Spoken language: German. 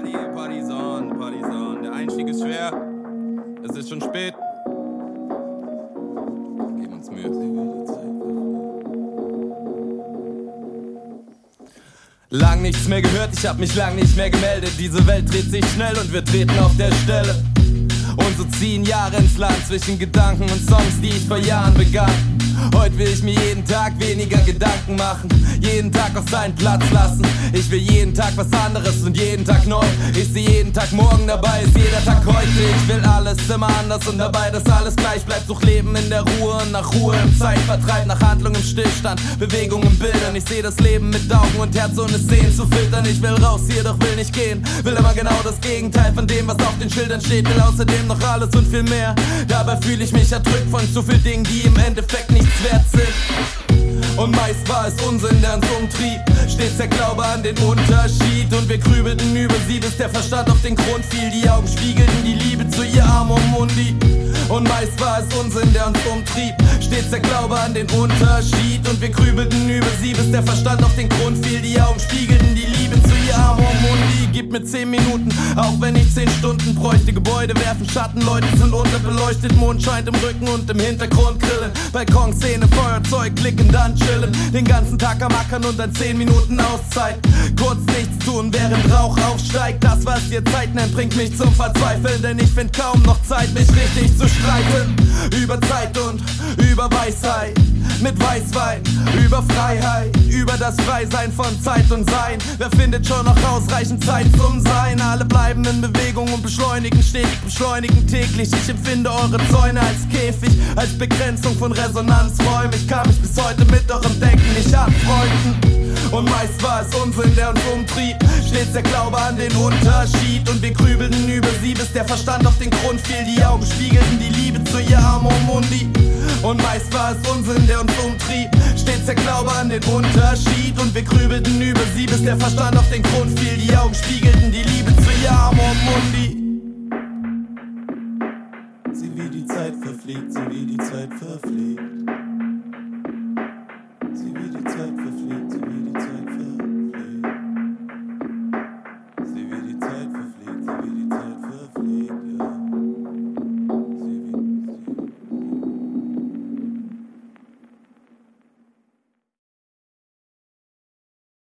Party, Party's on, Der Einstieg ist schwer. Es ist schon spät. Geben uns Mühe. Lang nichts mehr gehört, ich hab mich lang nicht mehr gemeldet. Diese Welt dreht sich schnell und wir treten auf der Stelle. Und so ziehen Jahre ins Land zwischen Gedanken und Songs, die ich vor Jahren begann. Heute will ich mir jeden Tag weniger Gedanken machen, jeden Tag auf seinen Platz lassen. Ich will jeden Tag was anderes und jeden Tag neu. Ich sehe jeden Tag morgen dabei, ist jeder Tag heute. Ich will alles immer anders und dabei, dass alles gleich bleibt. Such Leben in der Ruhe und nach Ruhe im Zeitvertreib, nach Handlung im Stillstand, Bewegung im Bildern. Ich sehe das Leben mit Augen und Herz ohne Sehen zu filtern. Ich will raus hier, doch will nicht gehen. Will immer genau das Gegenteil von dem, was auf den Schildern steht. Will außerdem noch alles und viel mehr. Dabei fühle ich mich erdrückt von zu viel Dingen, die im Endeffekt nichts sind. Und meist war es Unsinn, der uns umtrieb. Stets der Glaube an den Unterschied. Und wir grübelten über sie, bis der Verstand auf den Grund fiel. Die Augen spiegelten die Liebe zu ihr Arm um Mundi. Und meist war es Unsinn, der uns umtrieb. Stets der Glaube an den Unterschied. Und wir grübelten über sie, bis der Verstand auf den Grund fiel. Die Augen spiegelten die Liebe zu Gib mir 10 Minuten, auch wenn ich 10 Stunden bräuchte. Gebäude werfen Schatten, Leute sind unterbeleuchtet. Mond scheint im Rücken und im Hintergrund grillen. Balkonszene, Feuerzeug, klicken, dann chillen. Den ganzen Tag am Ackern und dann 10 Minuten Auszeit. Kurz nichts tun, während Rauch aufsteigt. Das, was ihr Zeit nennt, bringt mich zum Verzweifeln. Denn ich find kaum noch Zeit, mich richtig zu streiten. Über Zeit und über Weisheit. Mit Weißwein, über Freiheit, über das Freisein von Zeit und Sein. Wer findet schon noch ausreichend Zeit zum Sein? Alle bleiben in Bewegung und beschleunigen stetig, beschleunigen täglich. Ich empfinde eure Zäune als Käfig, als Begrenzung von Resonanzräumen. Ich kann mich bis heute mit eurem Denken nicht anfreunden. Und meist war es Unsinn, der uns umtrieb. Stets der Glaube an den Unterschied. Und wir grübelten über sie, bis der Verstand auf den Grund fiel. Die Augen spiegelten die Liebe und meist war es Unsinn, der uns umtrieb. Stets der Glaube an den Unterschied. Und wir grübelten über sie, bis der Verstand auf den Grund fiel. Die Augen spiegelten die Liebe zu Yam und Mundi. Sieh wie die Zeit verfliegt, sieh wie die Zeit verfliegt.